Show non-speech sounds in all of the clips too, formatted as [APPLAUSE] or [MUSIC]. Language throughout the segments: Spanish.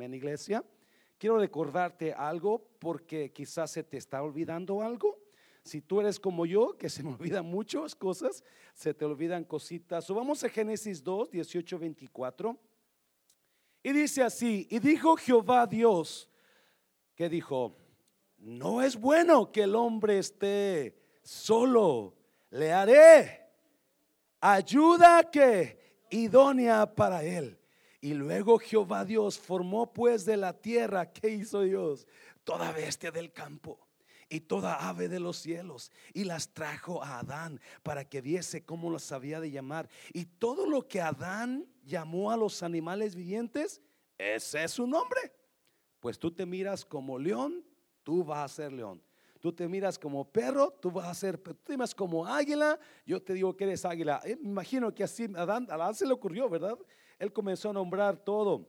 Amén, iglesia. Quiero recordarte algo porque quizás se te está olvidando algo. Si tú eres como yo, que se me [LAUGHS] olvidan muchas cosas, se te olvidan cositas. Vamos a Génesis 2, 18, 24. Y dice así, y dijo Jehová Dios, que dijo, no es bueno que el hombre esté solo, le haré ayuda que idónea para él. Y luego Jehová Dios formó pues de la tierra, ¿qué hizo Dios? Toda bestia del campo y toda ave de los cielos y las trajo a Adán para que viese cómo las había de llamar. Y todo lo que Adán llamó a los animales vivientes, ese es su nombre. Pues tú te miras como león, tú vas a ser león. Tú te miras como perro, tú vas a ser, tú te miras como águila, yo te digo que eres águila. Eh, me imagino que así Adán, a Adán se le ocurrió, ¿verdad? Él comenzó a nombrar todo.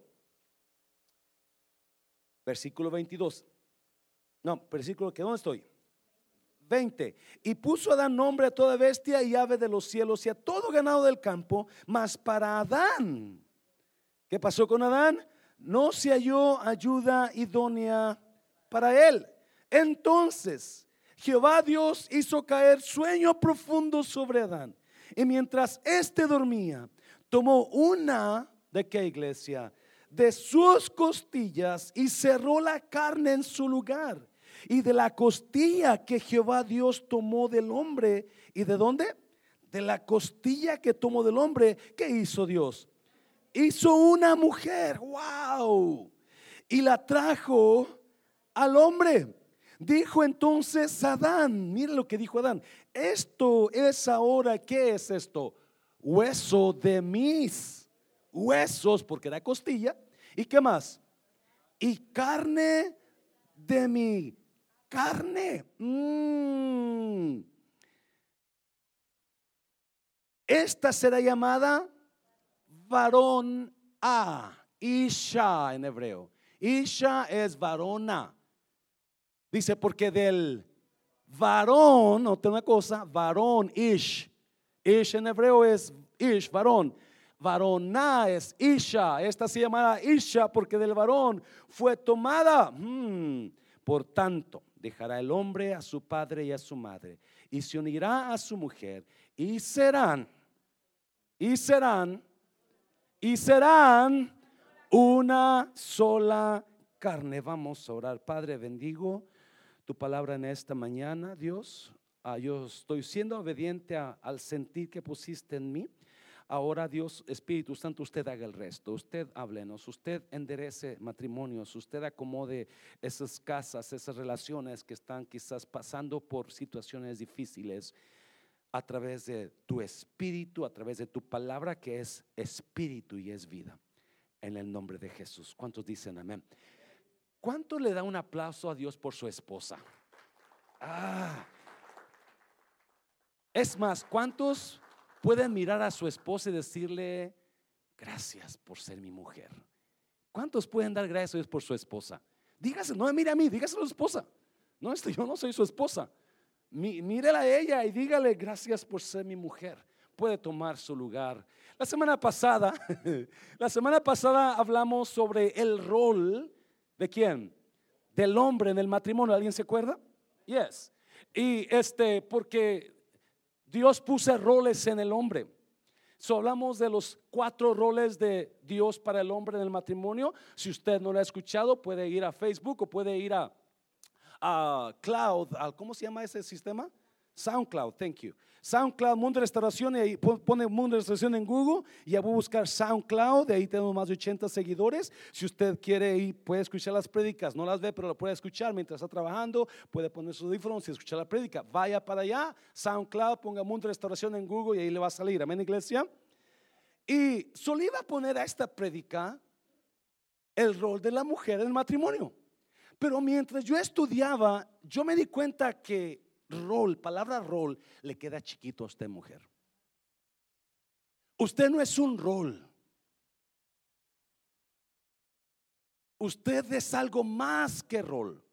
Versículo 22. No, versículo que, ¿dónde estoy? 20. Y puso Adán nombre a toda bestia y ave de los cielos y a todo ganado del campo, mas para Adán, ¿qué pasó con Adán? No se halló ayuda idónea para él. Entonces Jehová Dios hizo caer sueño profundo sobre Adán. Y mientras éste dormía, tomó una de qué iglesia? De sus costillas y cerró la carne en su lugar. Y de la costilla que Jehová Dios tomó del hombre. ¿Y de dónde? De la costilla que tomó del hombre. ¿Qué hizo Dios? Hizo una mujer. ¡Wow! Y la trajo al hombre. Dijo entonces Adán, mire lo que dijo Adán, esto es ahora, ¿qué es esto? Hueso de mis huesos, porque era costilla. ¿Y qué más? Y carne de mi carne. Mm. Esta será llamada varón a, Isha en hebreo. Isha es varona. Dice, porque del varón, no una cosa, varón, ish. Ish en hebreo es ish, varón. Varona es isha. Esta se llama isha porque del varón fue tomada. Hmm. Por tanto, dejará el hombre a su padre y a su madre y se unirá a su mujer y serán, y serán, y serán una sola carne. Vamos a orar. Padre, bendigo tu palabra en esta mañana, Dios. Ah, yo estoy siendo obediente al sentir que pusiste en mí. Ahora Dios, Espíritu Santo, usted haga el resto. Usted háblenos, usted enderece matrimonios, usted acomode esas casas, esas relaciones que están quizás pasando por situaciones difíciles a través de tu espíritu, a través de tu palabra que es espíritu y es vida. En el nombre de Jesús. ¿Cuántos dicen amén? ¿Cuánto le da un aplauso a Dios por su esposa? Ah. Es más, ¿cuántos pueden mirar a su esposa y decirle, gracias por ser mi mujer? ¿Cuántos pueden dar gracias a Dios por su esposa? Dígase, no mire a mí, dígaselo a su esposa. No, esto, yo no soy su esposa. mírela a ella y dígale, gracias por ser mi mujer. Puede tomar su lugar. La semana pasada, [LAUGHS] la semana pasada hablamos sobre el rol ¿De quién? Del hombre en el matrimonio. ¿Alguien se acuerda? Yes. Y este, porque Dios puso roles en el hombre. So, hablamos de los cuatro roles de Dios para el hombre en el matrimonio. Si usted no lo ha escuchado, puede ir a Facebook o puede ir a, a Cloud. ¿Cómo se llama ese sistema? SoundCloud, thank you. SoundCloud, Mundo Restauración, y ahí pone Mundo Restauración en Google y ya voy a buscar SoundCloud, de ahí tenemos más de 80 seguidores. Si usted quiere puede escuchar las prédicas, no las ve, pero lo puede escuchar mientras está trabajando, puede poner sus audífonos y escuchar la prédica. Vaya para allá, SoundCloud, ponga Mundo Restauración en Google y ahí le va a salir. Amén, iglesia. Y solía poner a esta prédica el rol de la mujer en el matrimonio. Pero mientras yo estudiaba, yo me di cuenta que rol, palabra rol, le queda chiquito a usted, mujer. Usted no es un rol. Usted es algo más que rol.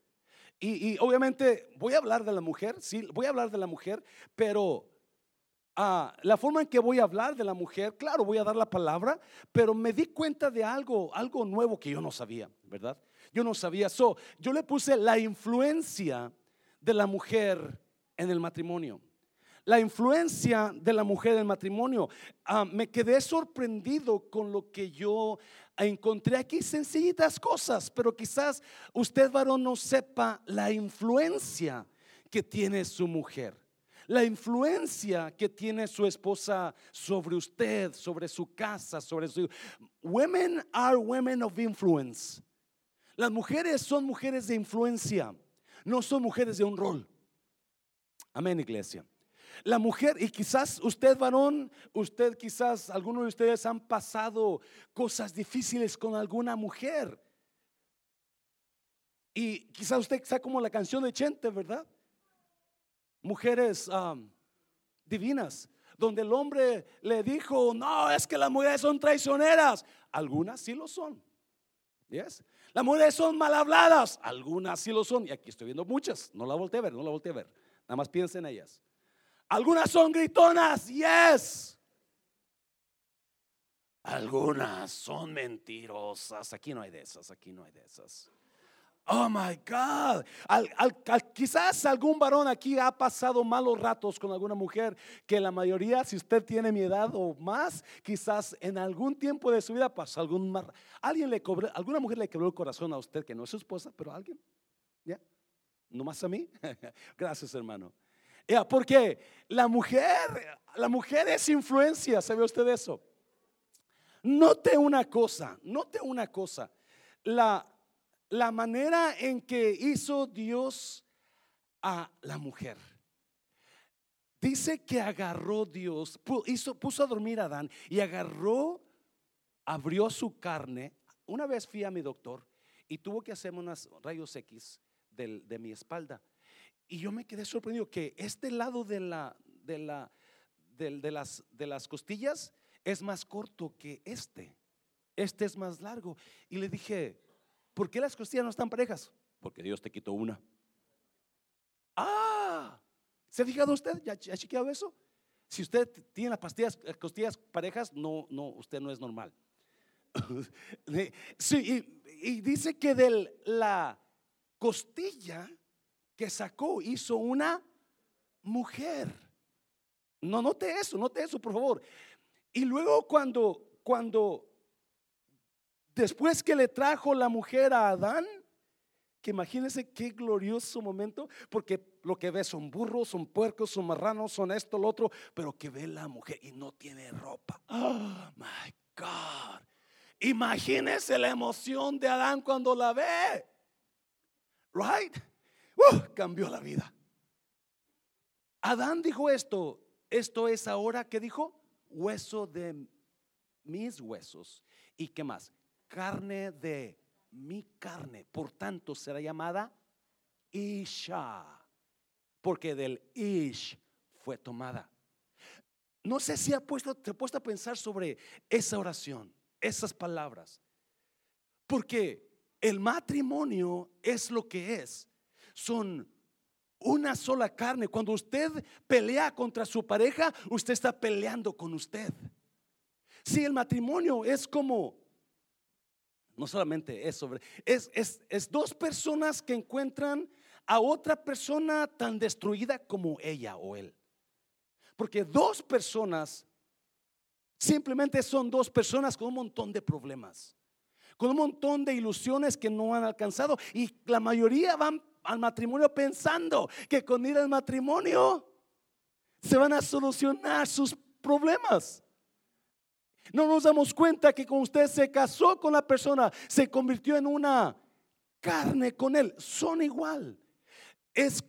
Y, obviamente voy a hablar de la mujer, sí, voy a hablar de la mujer, pero ah, la forma en que voy a hablar de la mujer, claro, voy a dar la palabra, pero me di cuenta de algo, algo nuevo que yo no sabía, ¿verdad? Yo no sabía. So, yo le puse la influencia de la mujer en el matrimonio. La influencia de la mujer en el matrimonio. Ah, me quedé sorprendido con lo que yo encontré aquí, sencillitas cosas, pero quizás usted varón no sepa la influencia que tiene su mujer la influencia que tiene su esposa sobre usted, sobre su casa, sobre su... Women are women of influence. Las mujeres son mujeres de influencia, no son mujeres de un rol. Amén, iglesia. La mujer, y quizás usted varón, usted quizás, algunos de ustedes han pasado cosas difíciles con alguna mujer. Y quizás usted está como la canción de Chente, ¿verdad? mujeres divinas, donde el hombre le dijo, no, es que las mujeres son traicioneras. Algunas sí lo son. Yes. Las mujeres son mal habladas. Algunas sí lo son. Y aquí estoy viendo muchas. No la volteé a ver, no la volteé a ver. Nada más piensen en ellas. Algunas son gritonas. Yes. Algunas son mentirosas. Aquí no hay de esas. Aquí no hay de esas. Oh my God. quizás algún varón aquí ha pasado malos ratos con alguna mujer que la mayoría, si usted tiene mi edad o más, quizás en algún tiempo de su vida pasó algún alguien le cobró, alguna mujer le quebró el corazón a usted que no es su esposa, pero alguien, no más a mí. [LAUGHS] Gracias, hermano. Porque la mujer, la mujer es influencia, ¿sabe usted eso? Note una cosa, note una cosa. La la manera en que hizo Dios a la mujer. Dice que agarró Dios, puso a dormir a Adán y agarró, abrió su carne. Una vez fui a mi doctor y tuvo que hacerme unos rayos X de, mi espalda. Y yo me quedé sorprendido que este lado de, la, de, la, de, las, de las costillas es más corto que este. Este es más largo. Y le dije, ¿Por qué las costillas no están parejas? Porque Dios te quitó una. Ah, ¿se ha fijado usted? ¿Ya, ha chequeado eso? Si usted tiene las pastillas, costillas parejas, no, no, usted no es normal. [LAUGHS] sí, y, dice que de la costilla que sacó hizo una mujer. No note eso, note eso, por favor. Y luego cuando, cuando Después que le trajo la mujer a Adán, que imagínense qué glorioso momento, porque lo que ve son burros, son puercos, son marranos, son esto, lo otro, pero que ve la mujer y no tiene ropa. Oh my God. Imagínense la emoción de Adán cuando la ve. Right? Uh, cambió la vida. Adán dijo esto, esto es ahora que dijo, hueso de mis huesos. ¿Y qué más? carne de mi carne. Por tanto, será llamada Isha, porque del Ish fue tomada. No sé si ha puesto, te ha puesto a pensar sobre esa oración, esas palabras. Porque el matrimonio es lo que es. Son una sola carne. Cuando usted pelea contra su pareja, usted está peleando con usted. Si el matrimonio es como no solamente es sobre, es, es, dos personas que encuentran a otra persona tan destruida como ella o él. Porque dos personas simplemente son dos personas con un montón de problemas, con un montón de ilusiones que no han alcanzado. Y la mayoría van al matrimonio pensando que con ir al matrimonio se van a solucionar sus problemas. No nos damos cuenta que cuando usted se casó con la persona, se convirtió en una carne con él. Son igual. Es,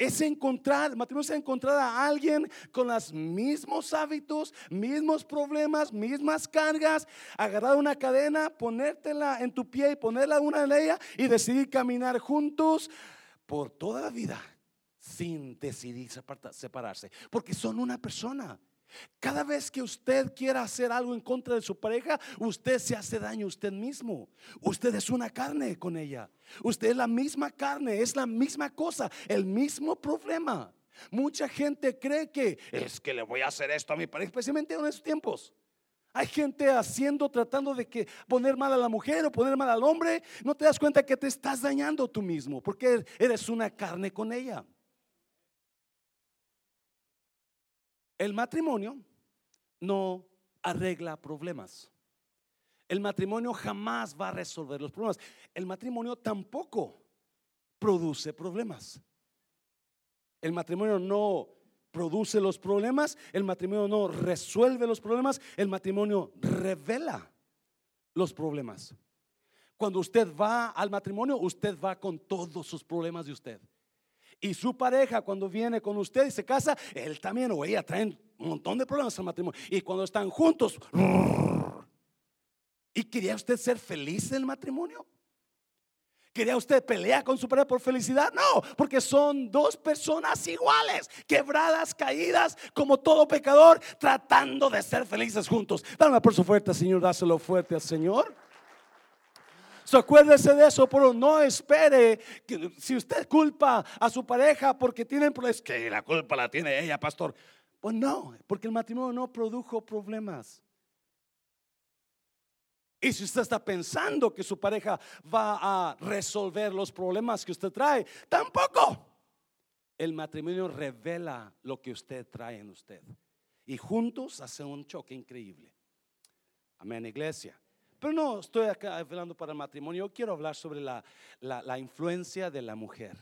es encontrar, matrimonio es encontrar a alguien con los mismos hábitos, mismos problemas, mismas cargas, agarrar una cadena, ponértela en tu pie y ponerla una en ella y decidir caminar juntos por toda la vida sin decidir separarse, porque son una persona. Cada vez que usted quiera hacer algo en contra de su pareja, usted se hace daño a usted mismo. Usted es una carne con ella. Usted es la misma carne, es la misma cosa, el mismo problema. Mucha gente cree que es que le voy a hacer esto a mi pareja, especialmente en estos tiempos. Hay gente haciendo, tratando de que poner mal a la mujer o poner mal al hombre. No te das cuenta que te estás dañando tú mismo porque eres una carne con ella. El matrimonio no arregla problemas. El matrimonio jamás va a resolver los problemas. El matrimonio tampoco produce problemas. El matrimonio no produce los problemas, el matrimonio no resuelve los problemas, el matrimonio revela los problemas. Cuando usted va al matrimonio, usted va con todos sus problemas de usted. Y su pareja cuando viene con usted y se casa, él también o ella traen un montón de problemas al matrimonio. Y cuando están juntos, ¿y quería usted ser feliz en el matrimonio? ¿Quería usted pelear con su pareja por felicidad? No, porque son dos personas iguales, quebradas, caídas, como todo pecador, tratando de ser felices juntos. Dame por su fuerte, Señor, dáselo fuerte al Señor. So, acuérdese de eso, pero no espere que si usted culpa a su pareja porque tienen problemas, que la culpa la tiene ella, pastor. Pues no, porque el matrimonio no produjo problemas. Y si usted está pensando que su pareja va a resolver los problemas que usted trae, tampoco. El matrimonio revela lo que usted trae en usted. Y juntos hacen un choque increíble. Amén, iglesia. Pero no estoy hablando para el matrimonio. quiero hablar sobre la, la influencia de la mujer.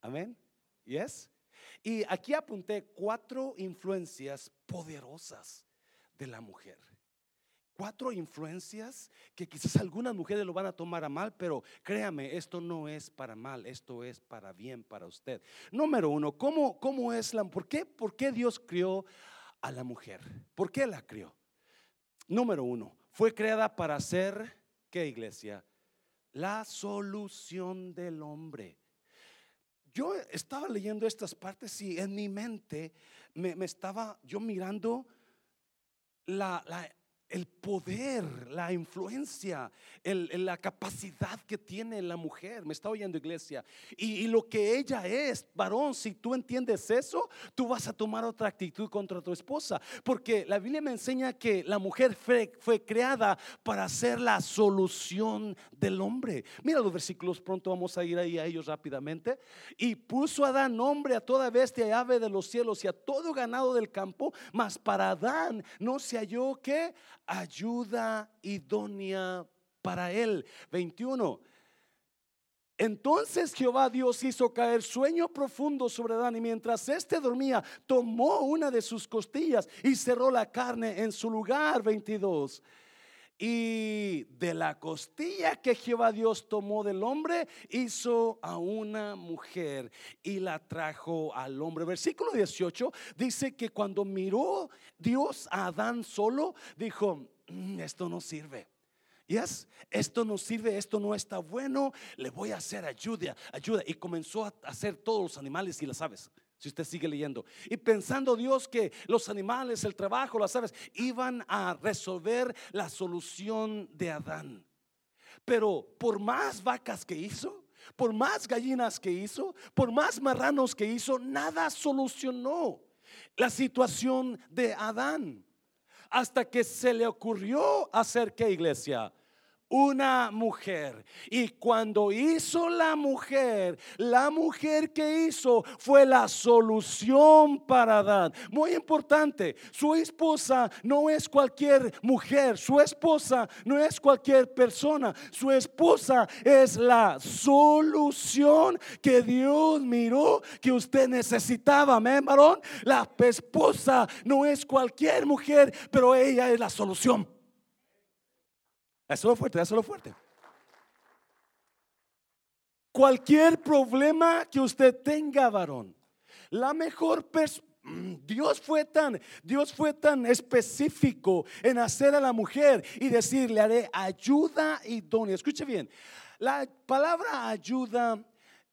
Amén. ¿Yes? Y aquí apunté cuatro influencias poderosas de la mujer cuatro influencias que quizás algunas mujeres lo van a tomar a mal, pero créame, esto no es para mal, esto es para bien para usted. Número uno, ¿cómo, cómo es la, por qué, por qué Dios crió a la mujer? ¿Por qué la crió? Número uno, fue creada para ser, ¿qué iglesia? La solución del hombre. Yo estaba leyendo estas partes y en mi mente me, estaba yo mirando la, la el poder, la influencia, la capacidad que tiene la mujer. Me está oyendo iglesia. Y, lo que ella es, varón, si tú entiendes eso, tú vas a tomar otra actitud contra tu esposa. Porque la Biblia me enseña que la mujer fue, fue creada para ser la solución del hombre. Mira los versículos, pronto vamos a ir ahí a ellos rápidamente. Y puso a Adán nombre a toda bestia y ave de los cielos y a todo ganado del campo, mas para Adán no se halló que ayuda idónea para él. 21. Entonces Jehová Dios hizo caer sueño profundo sobre Adán y mientras éste dormía, tomó una de sus costillas y cerró la carne en su lugar. 22. Y de la costilla que Jehová Dios tomó del hombre, hizo a una mujer y la trajo al hombre. Versículo 18 dice que cuando miró Dios a Adán solo, dijo, mm, esto no sirve. Yes, esto no sirve, esto no está bueno, le voy a hacer ayuda, ayuda. Y comenzó a hacer todos los animales y las aves si usted sigue leyendo. Y pensando Dios que los animales, el trabajo, las aves, iban a resolver la solución de Adán. Pero por más vacas que hizo, por más gallinas que hizo, por más marranos que hizo, nada solucionó la situación de Adán. Hasta que se le ocurrió hacer qué iglesia? Una mujer. Y cuando hizo la mujer, la mujer que hizo fue la solución para Adán. Muy importante, su esposa no es cualquier mujer, su esposa no es cualquier persona, su esposa es la solución que Dios miró que usted necesitaba. Amén, varón. La esposa no es cualquier mujer, pero ella es la solución. Eso fuerte, lo fuerte. Cualquier problema que usted tenga, varón, la mejor mm, Dios fue tan, Dios fue tan específico en hacer a la mujer y decirle haré ayuda idónea. Escuche bien, la palabra ayuda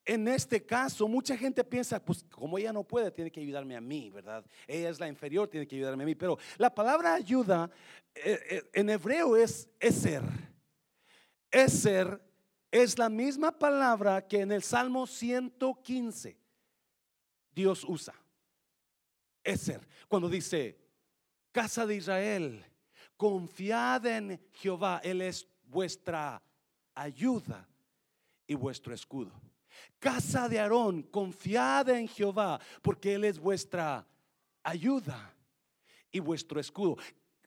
en este caso, mucha gente piensa, pues como ella no puede, tiene que ayudarme a mí, ¿verdad? Ella es la inferior, tiene que ayudarme a mí. Pero la palabra ayuda eh, eh, en hebreo es eser. Eser es la misma palabra que en el Salmo 115 Dios usa. Eser, cuando dice, casa de Israel, confiad en Jehová, Él es vuestra ayuda y vuestro escudo. Casa de Aarón, confiad en Jehová, porque Él es vuestra ayuda y vuestro escudo.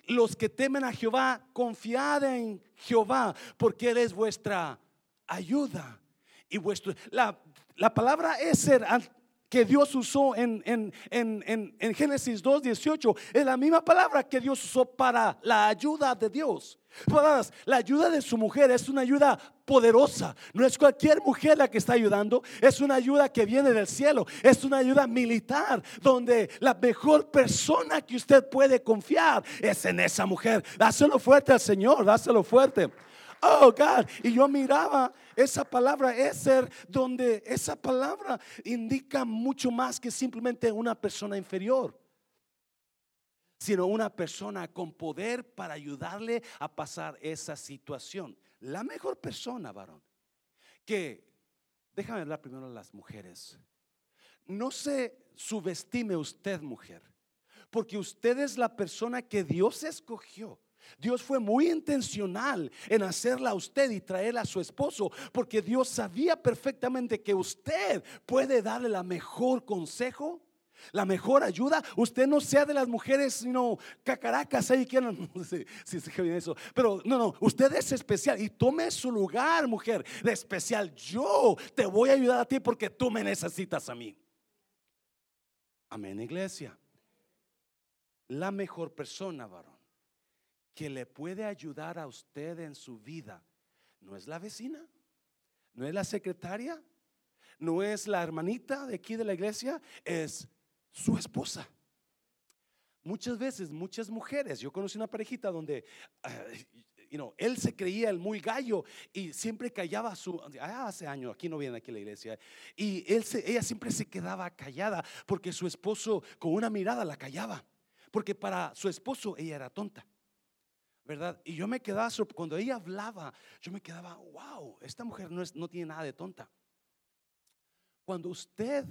Los que temen a Jehová, confiad en Jehová, porque Él es vuestra ayuda y vuestro. La, la palabra Eser que Dios usó en, en, en, en Génesis 2.18 es la misma palabra que Dios usó para la ayuda de Dios. La ayuda de su mujer es una ayuda poderosa. No es cualquier mujer la que está ayudando. Es una ayuda que viene del cielo. Es una ayuda militar donde la mejor persona que usted puede confiar es en esa mujer. Dáselo fuerte al Señor. Dáselo fuerte. Oh God. Y yo miraba esa palabra ser donde esa palabra indica mucho más que simplemente una persona inferior sino una persona con poder para ayudarle a pasar esa situación. La mejor persona, varón, que, déjame hablar primero a las mujeres, no se subestime usted, mujer, porque usted es la persona que Dios escogió. Dios fue muy intencional en hacerla a usted y traerla a su esposo, porque Dios sabía perfectamente que usted puede darle la mejor consejo, la mejor ayuda. Usted no sea de las mujeres, sino cacaracas ahí que [LAUGHS] no, sé si se eso, pero no, no, usted es especial y tome su lugar, mujer, de especial. Yo te voy a ayudar a ti porque tú me necesitas a mí. Amén, iglesia. La mejor persona, varón que le puede ayudar a usted en su vida no es la vecina, no es la secretaria, no es la hermanita de aquí de la iglesia, es su esposa. Muchas veces, muchas mujeres, yo conocí una parejita donde uh, él se creía el muy gallo y siempre callaba su, ah, hace años, aquí no viene aquí la iglesia, y él ella siempre se quedaba callada porque su esposo con una mirada la callaba, porque para su esposo ella era tonta. ¿verdad? Y yo me quedaba, cuando ella hablaba, yo me quedaba, wow, esta mujer no, es, no tiene nada de tonta. Cuando usted,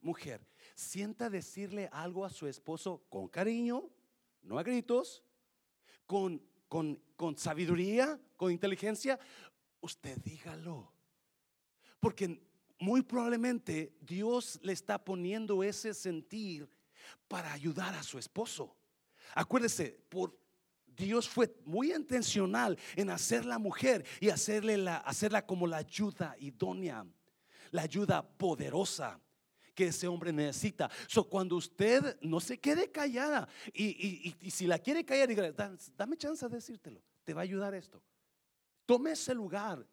mujer, sienta decirle algo a su esposo con cariño, no a gritos, con, con, con sabiduría, con inteligencia, usted dígalo. Porque muy probablemente Dios le está poniendo ese sentir para ayudar a su esposo. Acuérdese, por Dios fue muy intencional en hacer la mujer y hacerle la, hacerla como la ayuda idónea, la ayuda poderosa que ese hombre necesita. So, cuando usted no se quede callada y, si la quiere callar, diga, dame chance de decírtelo, te va a ayudar esto. Tome ese lugar,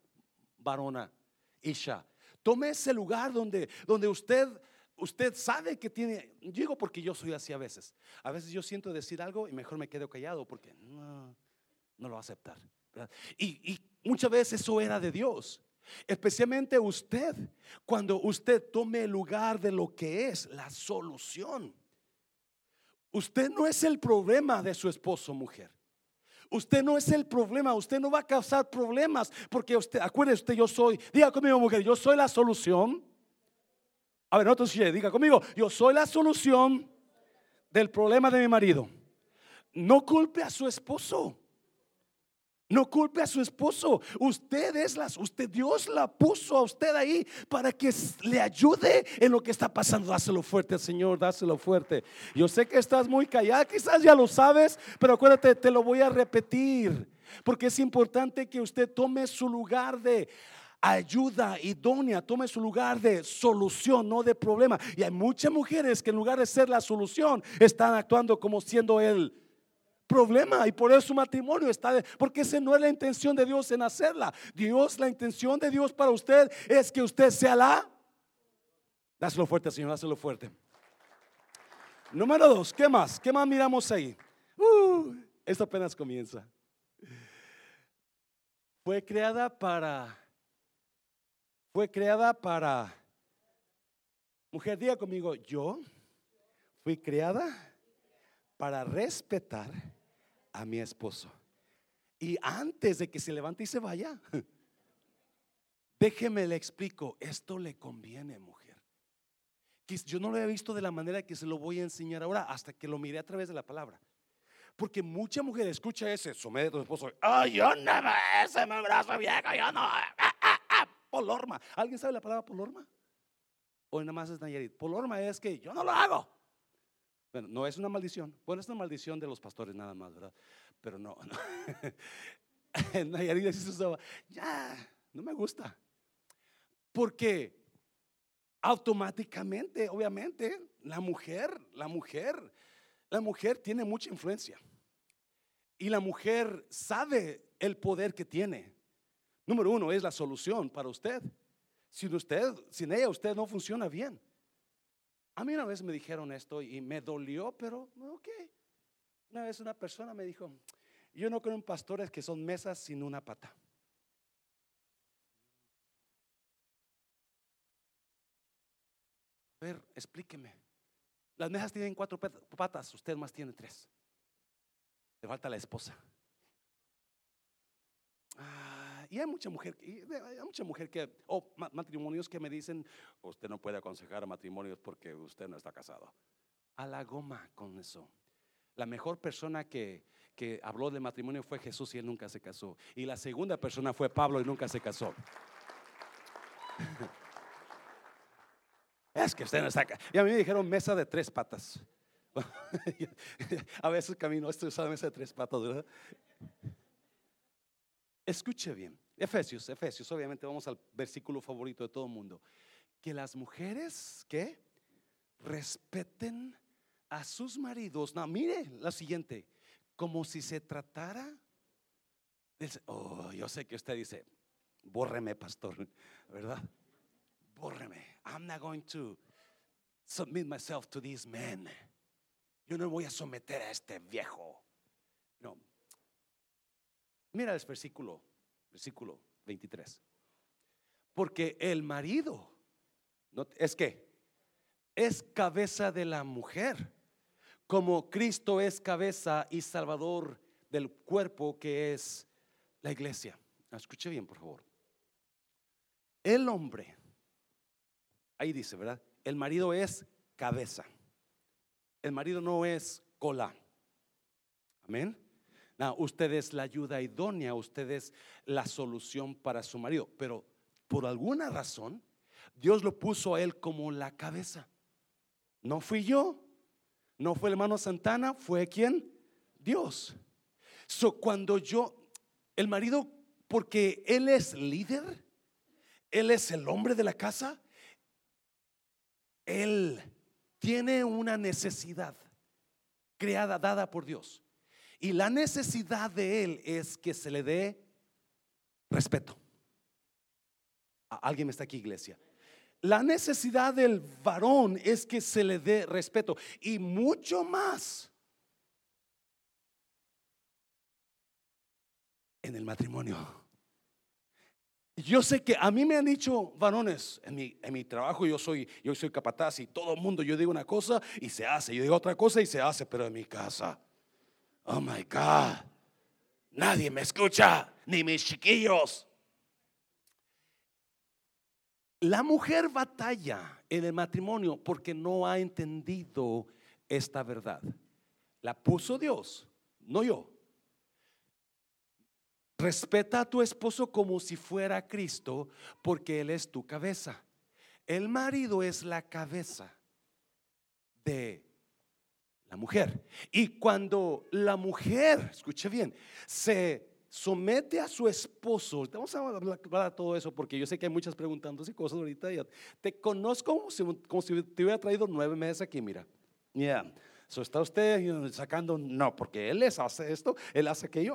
varona Isha. Tome ese lugar donde, donde usted usted sabe que tiene, digo porque yo soy así a veces. A veces yo siento decir algo y mejor me quedo callado porque no, no lo va a aceptar. Y, y muchas veces eso era de Dios. Especialmente usted, cuando usted tome el lugar de lo que es la solución. Usted no es el problema de su esposo, mujer. Usted no es el problema, usted no va a causar problemas porque usted, acuérdese usted, yo soy, diga conmigo mujer, yo soy la solución a ver, no te diga conmigo, yo soy la solución del problema de mi marido. No culpe a su esposo. No culpe a su esposo. Usted es las, usted Dios la puso a usted ahí para que le ayude en lo que está pasando. Dáselo fuerte, Señor, dáselo fuerte. Yo sé que estás muy callada, quizás ya lo sabes, pero acuérdate, te lo voy a repetir, porque es importante que usted tome su lugar de ayuda idónea, tome su lugar de solución, no de problema. Y hay muchas mujeres que en lugar de ser la solución, están actuando como siendo el problema y por eso su matrimonio está, porque esa no es la intención de Dios en hacerla. Dios, la intención de Dios para usted es que usted sea la... Dáselo fuerte, Señor, dáselo fuerte. Número dos, ¿qué más? ¿Qué más miramos ahí? Uh, esto apenas comienza. Fue creada para fue creada para, mujer, diga conmigo, yo fui creada para respetar a mi esposo. Y antes de que se levante y se vaya, [LAUGHS] déjeme le explico, esto le conviene, mujer. yo no lo había visto de la manera que se lo voy a enseñar ahora hasta que lo miré a través de la palabra. Porque mucha mujer escucha ese, somete a tu esposo. Ay, yo no ese me brazo viejo, yo no. Ah, ah, ah, polorma. ¿Alguien sabe la palabra polorma? O nada más es Nayarit. Polorma es que yo no lo hago. Bueno, no es una maldición. Bueno, es una maldición de los pastores nada más, ¿verdad? Pero no. [LAUGHS] no. en Nayarit se ya, no me gusta. Porque automáticamente, obviamente, la mujer, la mujer, la mujer tiene mucha influencia. Y la mujer sabe el poder que tiene. Número uno es la solución para usted. Sin usted, sin ella, usted no funciona bien. A mí una vez me dijeron esto y me dolió, pero ok. Una vez una persona me dijo, yo no creo en pastores que son mesas sin una pata. A ver, explíqueme. Las mesas tienen cuatro patas, usted más tiene tres. Le falta la esposa. Ah, y hay mucha mujer, hay mucha mujer que, o matrimonios que me dicen, usted no puede aconsejar matrimonios porque usted no está casado. A la goma con eso. La mejor persona que, que habló de matrimonio fue Jesús y él nunca se casó. Y la segunda persona fue Pablo y nunca se casó. [LAUGHS] Es que usted no está acá. Y a mí me dijeron mesa de tres patas. [LAUGHS] a veces camino, esto es mesa de tres patas, ¿verdad? Escuche bien. Efesios, Efesios, obviamente vamos al versículo favorito de todo el mundo. Que las mujeres, ¿qué? Respeten a sus maridos. No, mire la siguiente. Como si se tratara Oh, yo sé que usted dice, bórreme, pastor, ¿verdad? bórreme. I'm not going to submit myself to these men. Yo no voy a someter a este viejo. No. Mira el versículo, versículo 23. Porque el marido es que es cabeza de la mujer, como Cristo es cabeza y salvador del cuerpo que es la iglesia. Escuche bien, por favor. El hombre Ahí dice, ¿verdad? El marido es cabeza. El marido no es cola. Amén. No, usted es la ayuda idónea, usted es la solución para su marido. Pero por alguna razón, Dios lo puso a él como la cabeza. No fui yo, no fue el hermano Santana, fue quien? Dios. So, cuando yo, el marido, porque él es líder, él es el hombre de la casa, él tiene una necesidad creada, dada por Dios. Y la necesidad de Él es que se le dé respeto. ¿Alguien está aquí, iglesia? La necesidad del varón es que se le dé respeto. Y mucho más en el matrimonio. Yo sé que a mí me han dicho varones en mi, en mi trabajo, yo soy, yo soy capataz y todo el mundo, yo digo una cosa y se hace, yo digo otra cosa y se hace, pero en mi casa, oh my God, nadie me escucha, ni mis chiquillos. La mujer batalla en el matrimonio porque no ha entendido esta verdad. La puso Dios, no yo. Respeta a tu esposo como si fuera Cristo, porque Él es tu cabeza. El marido es la cabeza de la mujer. Y cuando la mujer, escuche bien, se somete a su esposo, vamos a hablar de todo eso porque yo sé que hay muchas preguntándose cosas ahorita. te conozco como si, como si te hubiera traído nueve meses aquí, mira. Ya. So, ¿Está usted sacando? No, porque él les hace esto, él hace aquello.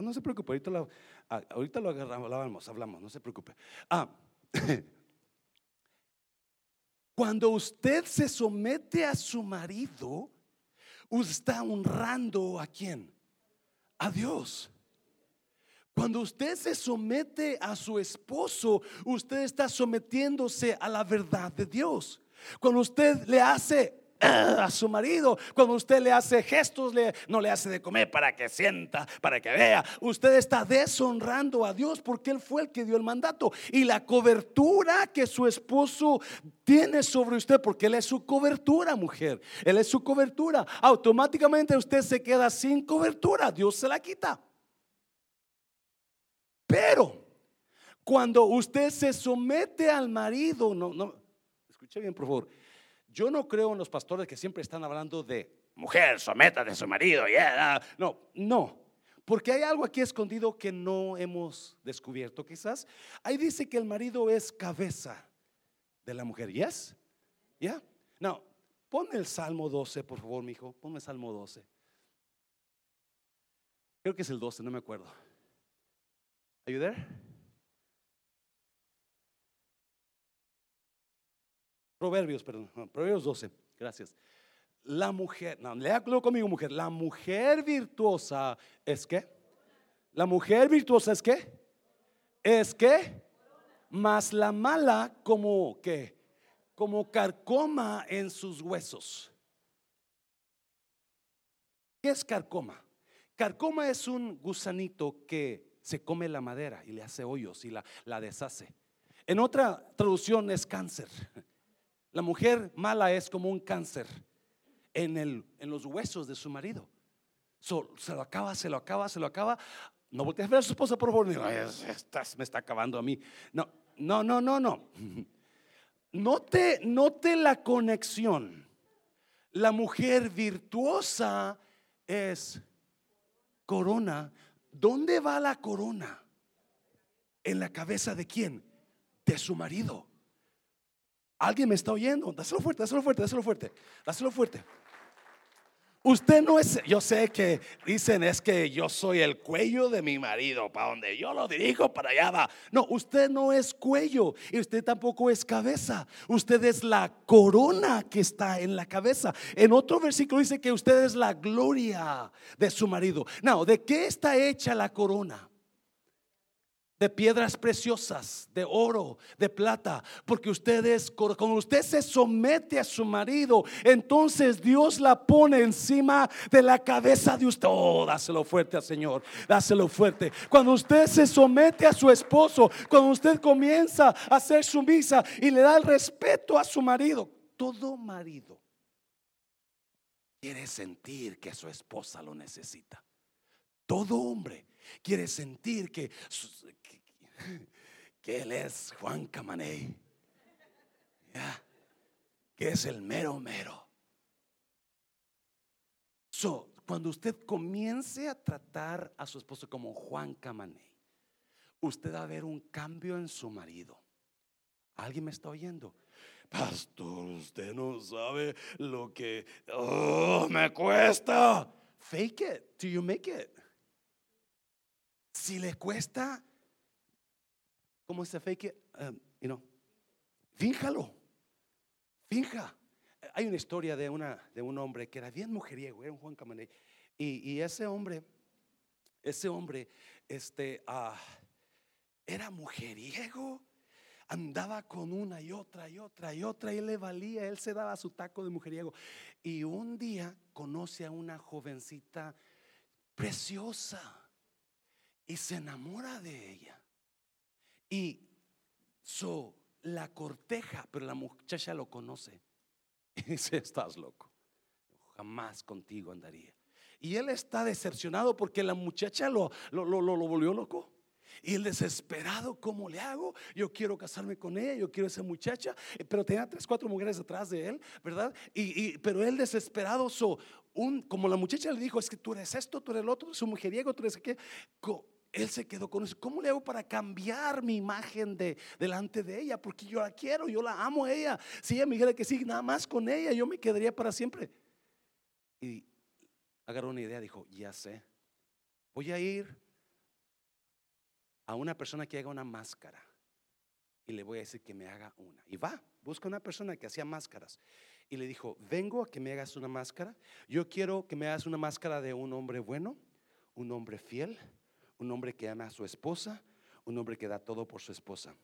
No se preocupe, ahorita lo, ah, ahorita lo agarramos, hablamos, no se preocupe. Ah, [LAUGHS] cuando usted se somete a su marido, está honrando a quién? A Dios. Cuando usted se somete a su esposo, usted está sometiéndose a la verdad de Dios. Cuando usted le hace a su marido. Cuando usted le hace gestos, no le hace de comer para que sienta, para que vea. Usted está deshonrando a Dios porque Él fue el que dio el mandato. Y la cobertura que su esposo tiene sobre usted, porque Él es su cobertura, mujer. Él es su cobertura. Automáticamente usted se queda sin cobertura. Dios se la quita. Pero cuando usted se somete al marido, no, no, escuche bien, por favor yo no creo en los pastores que siempre están hablando de mujer, someta de su marido. Yeah. No, no. Porque hay algo aquí escondido que no hemos descubierto quizás. Ahí dice que el marido es cabeza de la mujer. ¿Yes? ¿Ya? No. Pon el Salmo 12, por favor, mi hijo. Ponme el Salmo 12. Creo que es el 12, no me acuerdo. ¿Ayudar? Proverbios, perdón, Proverbios 12, gracias. La mujer, no, léalo conmigo, mujer. La mujer virtuosa es que, la mujer virtuosa es que, es que, más la mala como que, como carcoma en sus huesos. ¿Qué es carcoma? Carcoma es un gusanito que se come la madera y le hace hoyos y la, la deshace. En otra traducción es cáncer. La mujer mala es como un cáncer en, el, en los huesos de su marido. se lo acaba, se lo acaba, se lo acaba. No voltees a ver a su esposa, por favor. me está acabando a mí. No, no, no, no, no. [LAUGHS] Note, note la conexión. La mujer virtuosa es corona. ¿Dónde va la corona? ¿En la cabeza de quién? De su marido. Alguien me está oyendo. Dáselo fuerte, dáselo fuerte, dáselo fuerte. Dáselo fuerte. Usted no es, yo sé que dicen es que yo soy el cuello de mi marido, para donde yo lo dirijo, para allá va. No, usted no es cuello y usted tampoco es cabeza. Usted es la corona que está en la cabeza. En otro versículo dice que usted es la gloria de su marido. No, ¿de qué está hecha la corona? De piedras preciosas, de oro, de plata, porque ustedes, cuando usted se somete a su marido, entonces Dios la pone encima de la cabeza de usted. Oh, dáselo fuerte al Señor, dáselo fuerte. Cuando usted se somete a su esposo, cuando usted comienza a ser sumisa y le da el respeto a su marido, todo marido quiere sentir que su esposa lo necesita. Todo hombre quiere sentir que, que él es Juan Camaney, que es el mero mero. So, cuando usted comience a tratar a su esposo como Juan Camaney, usted va a ver un cambio en su marido. ¿Alguien me está oyendo? Pastor, usted no sabe lo que oh, me cuesta. Fake it till you make it. Si le cuesta, ¿cómo se fake um, you know, fíjalo, finja. Hay una historia de, una, de un hombre que era bien mujeriego, era un Juan Camané. Y, ese hombre, ese hombre, este, uh, era mujeriego andaba con una y otra y otra y otra y le valía, él se daba su taco de mujeriego. Y un día conoce a una jovencita preciosa y se enamora de ella. Y so, la corteja, pero la muchacha lo conoce. [LAUGHS] Y dice, estás loco. Jamás contigo andaría. Y él está decepcionado porque la muchacha lo, lo, lo, lo volvió loco. Y el desesperado, ¿cómo le hago? Yo quiero casarme con ella, yo quiero esa muchacha, eh, pero tenía tres, cuatro mujeres detrás de él, ¿verdad? Y, pero él desesperado, so, un, como la muchacha le dijo, es que tú eres esto, tú eres el otro, su mujeriego, tú eres aquel él se quedó con eso. ¿Cómo le hago para cambiar mi imagen de, delante de ella? Porque yo la quiero, yo la amo a ella. Si ella me dijera que sí, nada más con ella, yo me quedaría para siempre. Y agarró una idea, dijo, ya sé, voy a ir a una persona que haga una máscara y le voy a decir que me haga una. Y va, busca una persona que hacía máscaras. Y le dijo, vengo a que me hagas una máscara. Yo quiero que me hagas una máscara de un hombre bueno, un hombre fiel un hombre que ama a su esposa, un hombre que da todo por su esposa.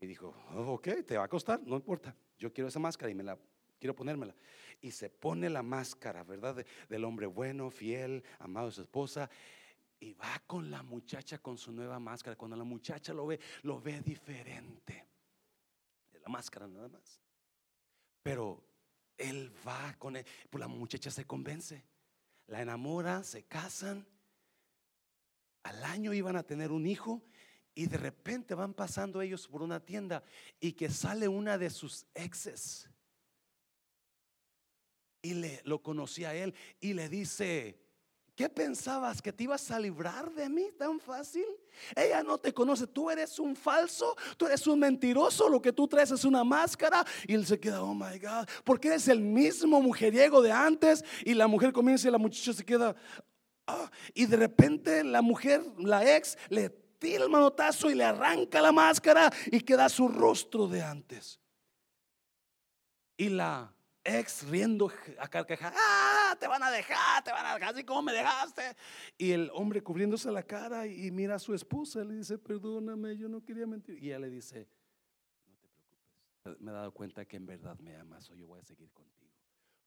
Y dijo, oh, ok, te va a costar, no importa, yo quiero esa máscara y me la quiero ponérmela. Y se pone la máscara, ¿verdad? del hombre bueno, fiel, amado de su esposa. Y va con la muchacha con su nueva máscara. Cuando la muchacha lo ve, lo ve diferente. La máscara nada más. Pero él va con él. Pues la muchacha se convence. La enamora, se casan. Al año iban a tener un hijo y de repente van pasando ellos por una tienda y que sale una de sus exes. Y le lo conocía a él y le dice, ¿Qué pensabas? ¿Que te ibas a librar de mí tan fácil? Ella no te conoce, tú eres un falso, tú eres un mentiroso, lo que tú traes es una máscara. Y él se queda, oh my God, porque eres el mismo mujeriego de antes. Y la mujer comienza y la muchacha se queda, ah", y de repente la mujer, la ex, le tira el manotazo y le arranca la máscara y queda su rostro de antes. Y la ex riendo a carcajadas, ah, te van a dejar, te van a dejar, así como me dejaste. Y el hombre cubriéndose la cara y mira a su esposa, le dice, perdóname, yo no quería mentir. Y ella le dice, no te preocupes, me he dado cuenta que en verdad me amas o yo voy a seguir contigo.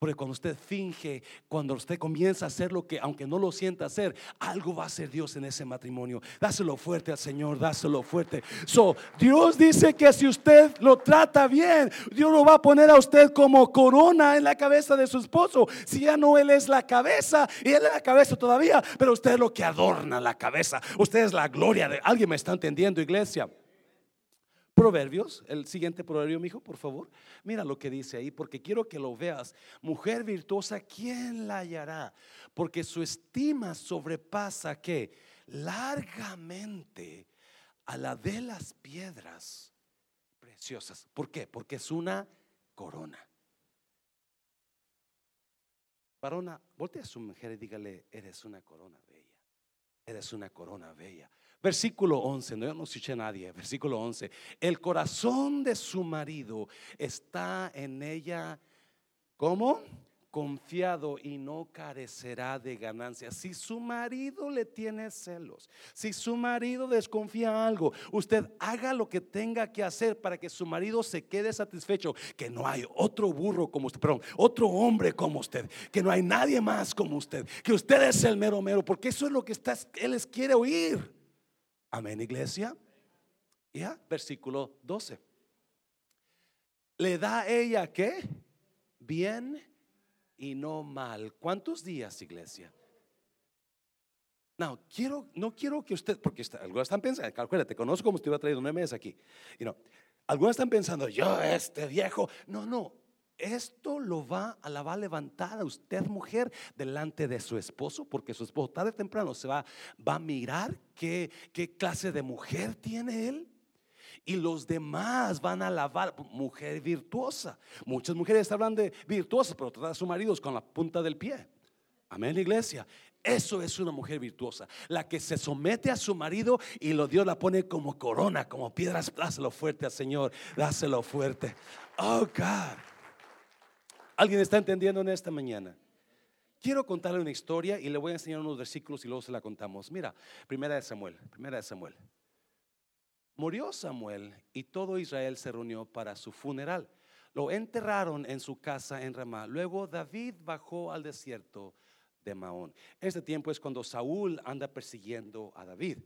Porque cuando usted finge, cuando usted comienza a hacer lo que, aunque no lo sienta hacer, algo va a hacer Dios en ese matrimonio. Dáselo fuerte al Señor, dáselo fuerte. So, Dios dice que si usted lo trata bien, Dios lo va a poner a usted como corona en la cabeza de su esposo. Si ya no él es la cabeza y él es la cabeza todavía, pero usted es lo que adorna la cabeza. Usted es la gloria de alguien. ¿Me está entendiendo, iglesia? Proverbios, el siguiente proverbio, mi hijo, por favor. Mira lo que dice ahí, porque quiero que lo veas. Mujer virtuosa, ¿quién la hallará? Porque su estima sobrepasa que largamente a la de las piedras preciosas. ¿Por qué? Porque es una corona. Varona, voltea a su mujer y dígale, eres una corona bella. Eres una corona bella. Versículo 11, no, no escuché a nadie. Versículo 11. El corazón de su marido está en ella, ¿cómo? Confiado y no carecerá de ganancias. Si su marido le tiene celos, si su marido desconfía algo, usted haga lo que tenga que hacer para que su marido se quede satisfecho. Que no hay otro burro como usted, perdón, otro hombre como usted, que no hay nadie más como usted, que usted es el mero mero, porque eso es lo que está, él les quiere oír. Amén, iglesia. Ya, versículo 12. Le da ella qué? Bien y no mal. ¿Cuántos días, iglesia? No, quiero, no quiero que usted, porque algunos están pensando, acuérdate, conozco como si estuviera traído nueve meses aquí. Y no, algunos están pensando, yo, este viejo. No, no, esto lo va a la va a levantar a usted mujer delante de su esposo porque su esposo tarde o temprano se va, va a mirar qué, qué clase de mujer tiene él y los demás van a alabar mujer virtuosa. Muchas mujeres hablan de virtuosa, pero tratan a sus maridos con la punta del pie. Amén, iglesia. Eso es una mujer virtuosa, la que se somete a su marido y lo Dios la pone como corona, como piedras. Dáselo fuerte al Señor, dáselo fuerte. Oh God. ¿Alguien está entendiendo en esta mañana? Quiero contarle una historia y le voy a enseñar unos versículos y luego se la contamos. Mira, primera de Samuel, primera de Samuel. Murió Samuel y todo Israel se reunió para su funeral. Lo enterraron en su casa en Ramá. Luego David bajó al desierto de Maón. Este tiempo es cuando Saúl anda persiguiendo a David.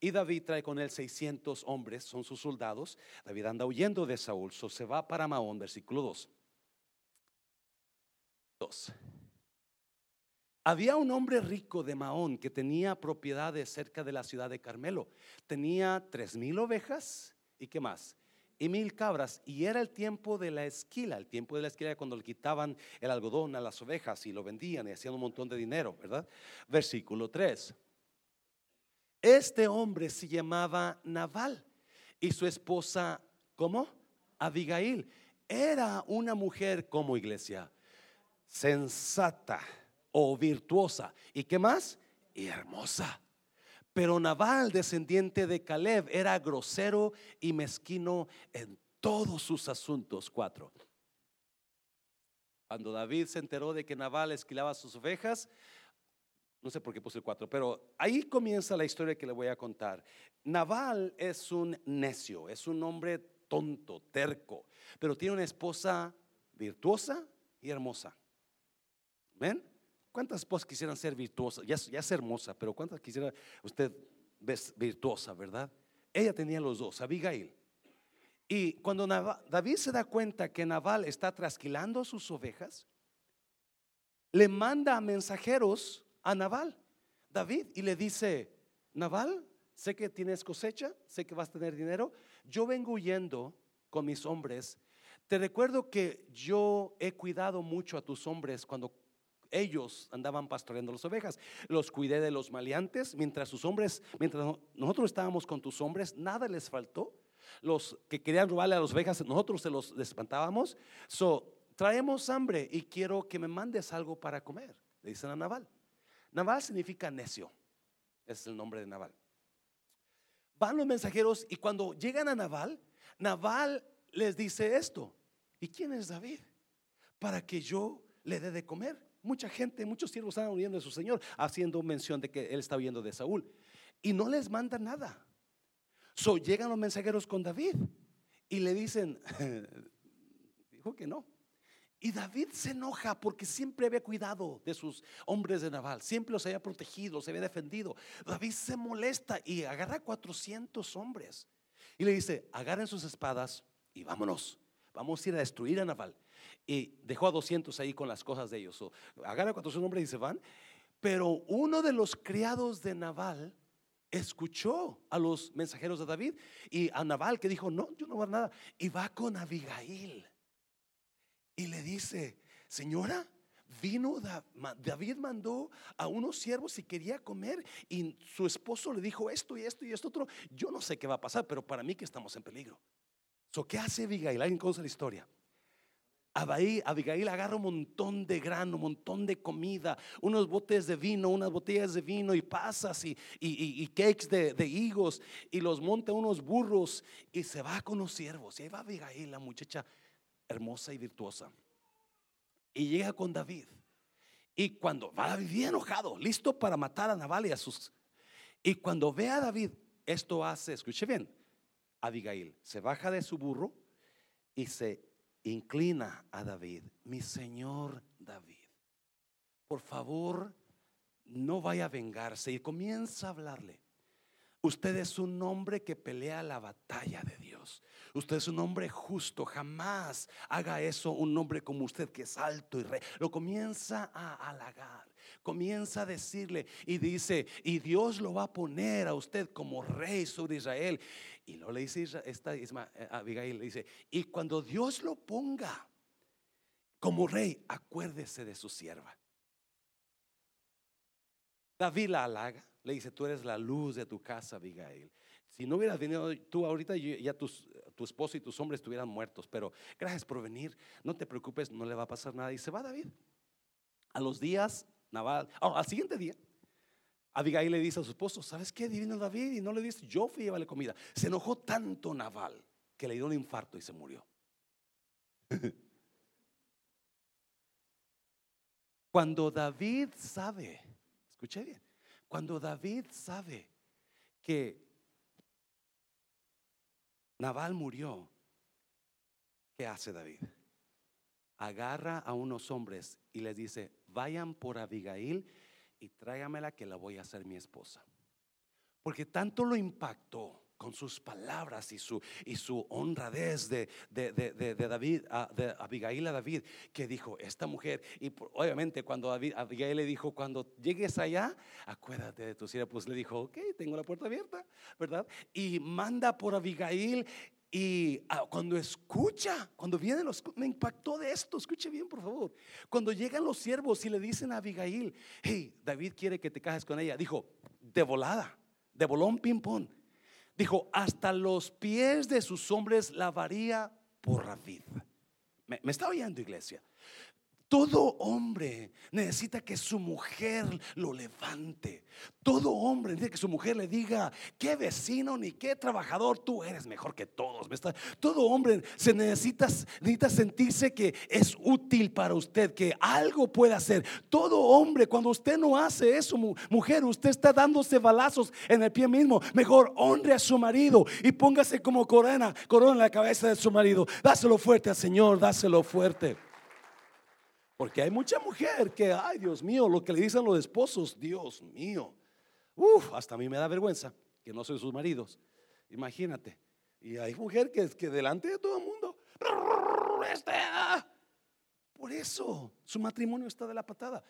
Y David trae con él 600 hombres, son sus soldados. David anda huyendo de Saúl, so se va para Maón, versículo 2. Había un hombre rico de Maón que tenía propiedades cerca de la ciudad de Carmelo. Tenía tres mil ovejas y qué más? Y mil cabras. Y era el tiempo de la esquila. El tiempo de la esquila cuando le quitaban el algodón a las ovejas y lo vendían y hacían un montón de dinero, ¿verdad? Versículo 3. Este hombre se llamaba Naval y su esposa, ¿cómo? Abigail. Era una mujer como iglesia sensata o virtuosa. ¿Y qué más? Y hermosa. Pero Naval, descendiente de Caleb, era grosero y mezquino en todos sus asuntos. Cuatro. Cuando David se enteró de que Naval esquilaba sus ovejas, no sé por qué puse el cuatro, pero ahí comienza la historia que le voy a contar. Naval es un necio, es un hombre tonto, terco, pero tiene una esposa virtuosa, y hermosa. ¿Ven? ¿Cuántas esposas quisieran ser virtuosas? Ya, ya es hermosa, pero ¿cuántas quisiera usted ver virtuosa, verdad? Ella tenía los dos, Abigail. Y cuando David se da cuenta que Naval está trasquilando sus ovejas, le manda mensajeros a Naval, David, y le dice, Naval, sé que tienes cosecha, sé que vas a tener dinero, yo vengo huyendo con mis hombres. Te recuerdo que yo he cuidado mucho a tus hombres cuando ellos andaban pastoreando las ovejas. Los cuidé de los maleantes mientras sus hombres, mientras nosotros estábamos con tus hombres, nada les faltó. Los que querían robarle a las ovejas, nosotros se los espantábamos. So, traemos hambre y quiero que me mandes algo para comer. Le dicen a Naval. Naval significa necio. es el nombre de Naval. Van los mensajeros y cuando llegan a Naval, Naval les dice esto. ¿Y quién es David? Para que yo le dé de comer. Mucha gente, muchos siervos estaban huyendo de su Señor, haciendo mención de que él está huyendo de Saúl. Y no les manda nada. So llegan los mensajeros con David y le dicen, [LAUGHS] dijo que no. Y David se enoja porque siempre había cuidado de sus hombres de naval, siempre los había protegido, se había defendido. David se molesta y agarra 400 hombres y le dice, agarren sus espadas y vámonos, vamos a ir a destruir a Naval y dejó a 200 ahí con las cosas de ellos. agarra cuando su nombre y se van. Pero uno de los criados de Naval escuchó a los mensajeros de David y a Naval que dijo, no, yo no voy a nada. Y va con Abigail y le dice, señora, vino David mandó a unos siervos y quería comer y su esposo le dijo esto y esto y esto otro. Yo no sé qué va a pasar, pero para mí que estamos en peligro. So, ¿Qué hace Abigail? Alguien conoce la historia. Abigail agarra un montón de grano, un montón de comida, unos botes de vino, unas botellas de vino y pasas y, y, cakes de, higos y los monta unos burros y se va con los siervos. Y ahí va Abigail, la muchacha hermosa y virtuosa. Y llega con David. Y cuando va David bien enojado, listo para matar a Nabal y a sus... Y cuando ve a David, esto hace, escuche bien, Abigail se baja de su burro y se inclina a David, mi señor David, por favor, no vaya a vengarse y comienza a hablarle. Usted es un hombre que pelea la batalla de Dios. Usted es un hombre justo. Jamás haga eso un hombre como usted que es alto y rey. Lo comienza a halagar. Comienza a decirle y dice, y Dios lo va a poner a usted como rey sobre Israel. Y lo le dice esta eh, Abigail, le dice, y cuando Dios lo ponga como rey, acuérdese de su sierva. David la halaga, le dice, tú eres la luz de tu casa, Abigail. Si no hubieras venido tú ahorita, ya tus, tu esposo y tus hombres estuvieran muertos, pero gracias por venir, no te preocupes, no le va a pasar nada. Y se va David. A los días, Naval, oh, al siguiente día, Abigail le dice a su esposo, ¿sabes qué? Divino David y no le dice, yo fui a llevarle comida. Se enojó tanto Naval que le dio un infarto y se murió. [LAUGHS] Cuando David sabe, escuché bien, cuando David sabe que Naval murió, ¿qué hace David? Agarra a unos hombres y les dice, vayan por Abigail y tráigamela que la voy a hacer mi esposa. Porque tanto lo impactó con sus palabras y su, y su honradez de, de, de, de David, de Abigail a David, que dijo, esta mujer, y obviamente cuando Abigail le dijo, cuando llegues allá, acuérdate de tu sierva, pues le dijo, ok, tengo la puerta abierta, ¿verdad? Y manda por Abigail y ah, cuando escucha, cuando vienen los, me impactó de esto, escuche bien por favor. Cuando llegan los siervos y le dicen a Abigail, hey, David quiere que te cases con ella, dijo, de volada, de bolón ping pong. Dijo, hasta los pies de sus hombres lavaría por David. Me, me está oyendo iglesia. Todo hombre necesita que su mujer lo levante. Todo hombre necesita que su mujer le diga, qué vecino ni qué trabajador, tú eres mejor que todos. Todo hombre se necesita, necesita sentirse que es útil para usted, que algo puede hacer. Todo hombre, cuando usted no hace eso, mujer, usted está dándose balazos en el pie mismo. Mejor honre a su marido y póngase como corona, corona en la cabeza de su marido. Dáselo fuerte al Señor, dáselo fuerte. Porque hay mucha mujer que, ay Dios mío, lo que le dicen los esposos, Dios mío. Uf, hasta a mí me da vergüenza que no soy sus maridos. Imagínate. Y hay mujer que, que delante de todo el mundo, este, ah". por eso su matrimonio está de la patada.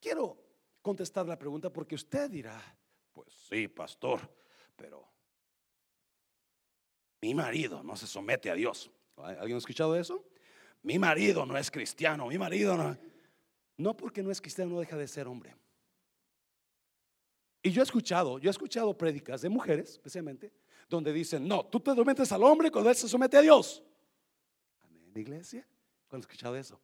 Quiero contestar la pregunta porque usted dirá, pues sí, pastor, pero mi marido no se somete a Dios. ¿Alguien ha escuchado eso? Mi marido no es cristiano, mi marido no. No porque no es cristiano no deja de ser hombre. Y yo he escuchado, yo he escuchado prédicas de mujeres, especialmente, donde dicen, no, tú te sometes al hombre cuando él se somete a Dios. Amén, iglesia. ¿Cuándo he escuchado eso?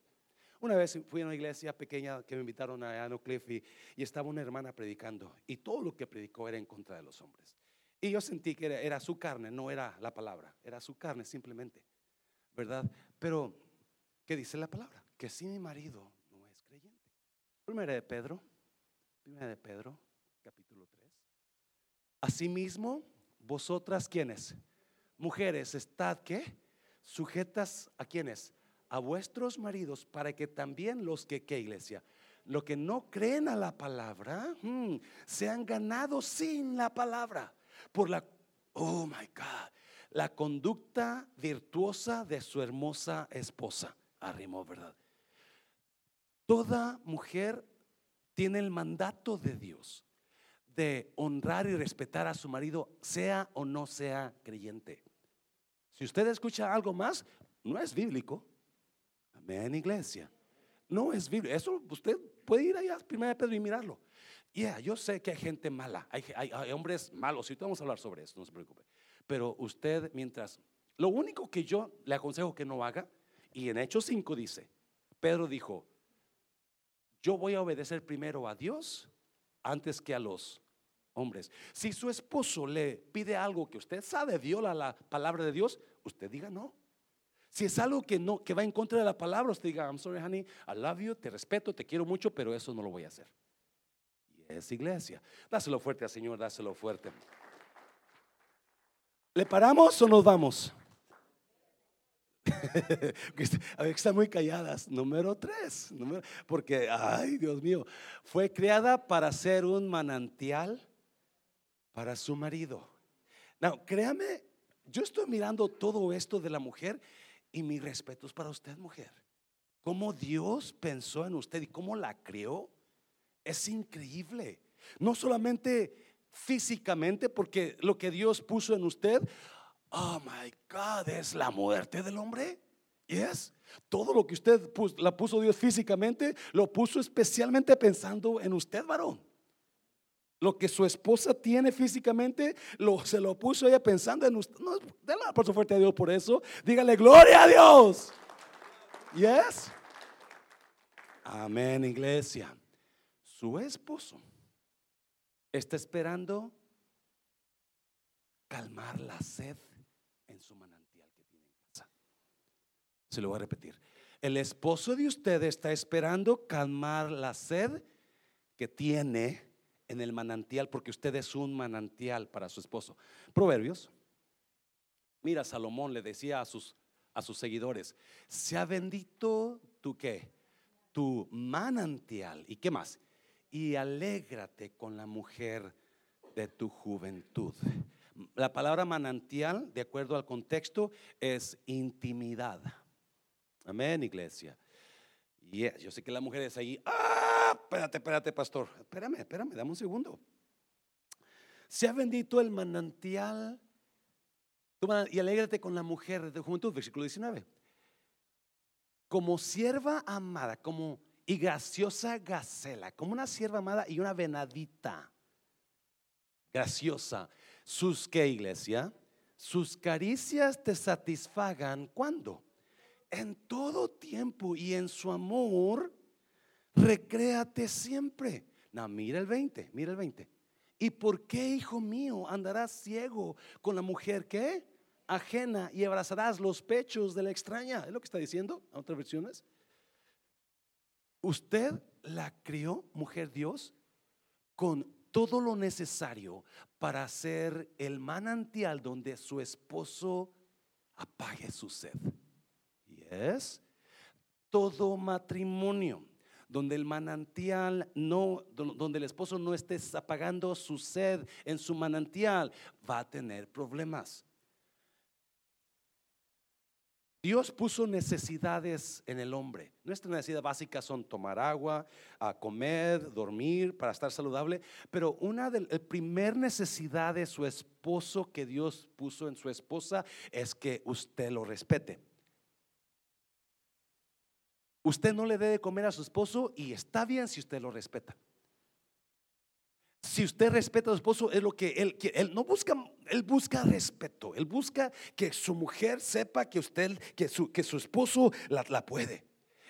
Una vez fui a una iglesia pequeña que me invitaron a Anno Cliff y, estaba una hermana predicando y todo lo que predicó era en contra de los hombres. Y yo sentí que era, era, su carne, no era la palabra, era su carne simplemente, ¿verdad? Pero, ¿qué dice la palabra? Que si mi marido no es creyente. Primera de Pedro, primera de Pedro, capítulo 3. Asimismo, vosotras quienes, mujeres, estad que sujetas a quienes, a vuestros maridos, para que también los que, ¿qué iglesia? Lo que no creen a la palabra, hmm, sean ganados sin la palabra, por la, oh my God, la conducta virtuosa de su hermosa esposa. Arrimó, ¿verdad? Toda mujer tiene el mandato de Dios de honrar y respetar a su marido, sea o no sea creyente. Si usted escucha algo más, no es bíblico. Amén, iglesia. No es bíblico. Eso usted puede ir allá a Primera Pedro y mirarlo. Ya, yo sé que hay gente mala, hay, hay, hombres malos, y vamos a hablar sobre eso, no se preocupe. Pero usted, mientras, lo único que yo le aconsejo que no haga, y en Hechos 5 dice, Pedro dijo, yo voy a obedecer primero a Dios antes que a los hombres. Si su esposo le pide algo que usted sabe viola la palabra de Dios, usted diga no. Si es algo que no que va en contra de la palabra, usted diga, I'm sorry, honey, I love you, te respeto, te quiero mucho, pero eso no lo voy a hacer. Y es iglesia. Dáselo fuerte al Señor, dáselo fuerte. ¿Le paramos o nos vamos? [LAUGHS] a están muy calladas. Número tres, porque, ay, Dios mío, fue creada para ser un manantial para su marido. No, créame, yo estoy mirando todo esto de la mujer y mi respeto es para usted, mujer. Cómo Dios pensó en usted y cómo la creó es increíble. No solamente físicamente, porque lo que Dios puso en usted, oh my God, es la muerte del hombre. Yes. Todo lo que usted la puso Dios físicamente, lo puso especialmente pensando en usted, varón. Lo que su esposa tiene físicamente, lo, se lo puso ella pensando en usted. No, déle por su fuerte a Dios por eso. Dígale, gloria a Dios. Yes. Amén, iglesia. Su esposo está esperando calmar la sed su manantial que tiene en casa. Se lo voy a repetir. El esposo de usted está esperando calmar la sed que tiene en el manantial porque usted es un manantial para su esposo. Proverbios. Mira, Salomón le decía a sus, a sus seguidores, se ha bendito tu qué? Tu manantial. ¿Y qué más? Y alégrate con la mujer de tu juventud. La palabra manantial, de acuerdo al contexto, es intimidad. Amén, iglesia. Y yo sé que la mujer es ahí, ¡ah! espérate, espérate, pastor. Espérame, espérame, dame un segundo. Se ha bendito el manantial y alégrate con la mujer de juventud, versículo 19. Como sierva amada, como y graciosa gacela, como una sierva amada y una venadita graciosa. Sus que iglesia, sus caricias te satisfagan cuando en todo tiempo y en su amor recréate siempre. No, mira el 20, mira el 20. ¿Y por qué, hijo mío, andarás ciego con la mujer que ajena y abrazarás los pechos de la extraña? ¿Es lo que está diciendo a otras versiones? Usted la crió, mujer Dios, con todo lo necesario para ser el manantial donde su esposo apague su sed. ¿Y es? todo matrimonio donde el manantial no, donde el esposo no esté apagando su sed en su manantial, va a tener problemas. Dios puso necesidades en el hombre. Nuestras necesidades básicas son tomar agua, comer, dormir, para estar saludable. Pero una de las primer necesidad de su esposo que Dios puso en su esposa es que usted lo respete. Usted no le debe comer a su esposo y está bien si usted lo respeta. Si usted respeta a su esposo, es lo que él quiere. Él no busca, él busca respeto. Él busca que su mujer sepa que usted, que su, que su esposo la, la puede.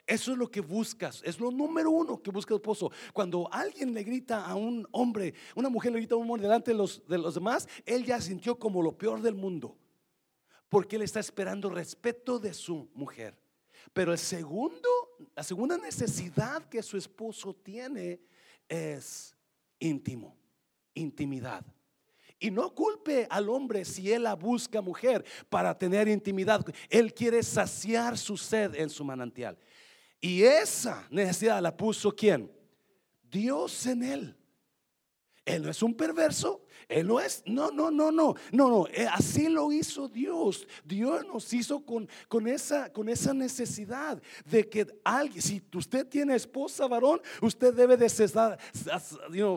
Eso es lo que buscas, es lo número uno que busca el esposo. Cuando alguien le grita a un hombre, una mujer le grita a un hombre delante de los, de los demás, él ya sintió como lo peor del mundo, porque él está esperando respeto de su mujer. Pero el segundo, la segunda necesidad que su esposo tiene es íntimo, intimidad. Y no culpe al hombre si él la busca mujer para tener intimidad. Él quiere saciar su sed en su manantial. Y esa necesidad la puso quién? Dios en él. Él no es un perverso, él no es, no, no, no, no, no, no, eh, así lo hizo Dios. Dios nos hizo con, con, esa, con esa necesidad de que alguien, si usted tiene esposa, varón, usted debe de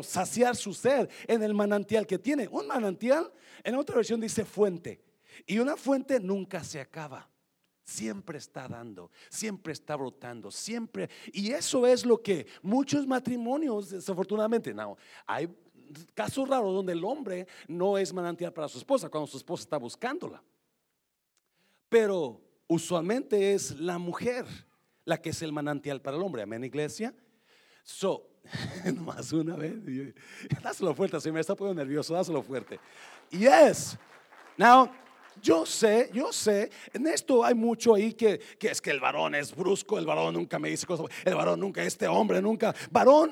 saciar su sed en el manantial que tiene. Un manantial, en otra versión dice fuente, y una fuente nunca se acaba. Siempre está dando, siempre está brotando, siempre. Y eso es lo que muchos matrimonios, desafortunadamente, no, hay casos raros donde el hombre no es manantial para su esposa, cuando su esposa está buscándola. Pero usualmente es la mujer la que es el manantial para el hombre. Amén, iglesia. So, [LAUGHS] más una vez. Dáselo fuerte, si me está poniendo nervioso, dáselo fuerte. Yes. Now, yo sé, yo sé, en esto hay mucho ahí que, que, es que el varón es brusco, el varón nunca me dice cosas, el varón nunca, este hombre nunca. Varón,